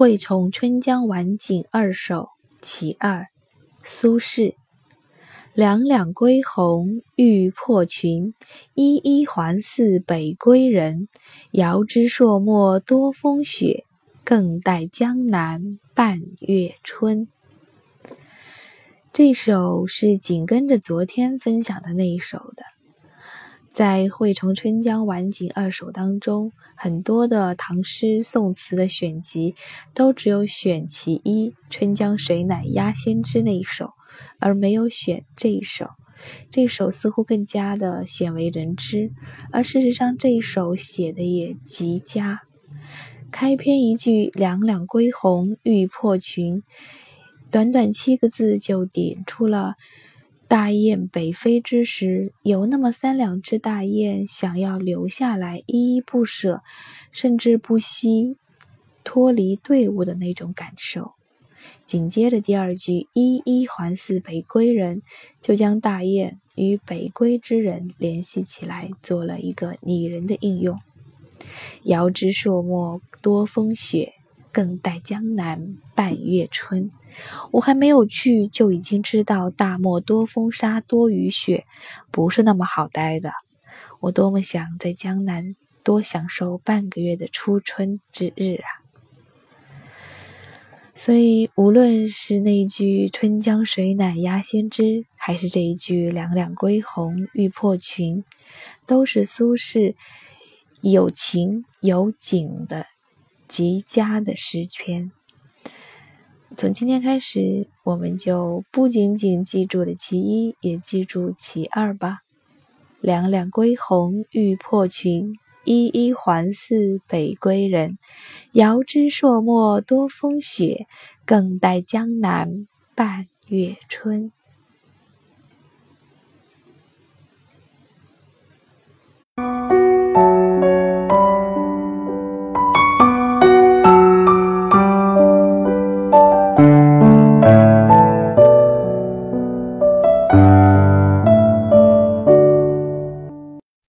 惠崇春江晚景二首·其二，苏轼。两两归鸿欲破群，一一还似北归人。遥知朔漠多风雪，更待江南半月春。这首是紧跟着昨天分享的那一首的。在《惠崇春江晚景二首》当中，很多的唐诗宋词的选集都只有选其一《春江水暖鸭先知》那一首，而没有选这一首。这首似乎更加的鲜为人知，而事实上这一首写的也极佳。开篇一句“两两归鸿欲破群”，短短七个字就点出了。大雁北飞之时，有那么三两只大雁想要留下来，依依不舍，甚至不惜脱离队伍的那种感受。紧接着第二句“依依还似北归人”，就将大雁与北归之人联系起来，做了一个拟人的应用。遥知朔漠多风雪，更待江南半月春。我还没有去，就已经知道大漠多风沙多雨雪，不是那么好待的。我多么想在江南多享受半个月的初春之日啊！所以，无论是那句“春江水暖鸭先知”，还是这一句“两两归鸿欲破群”，都是苏轼有情有景的极佳的诗篇。从今天开始，我们就不仅仅记住了其一，也记住其二吧。两两归鸿欲破群，一一还似北归人。遥知朔漠多风雪，更待江南半月春。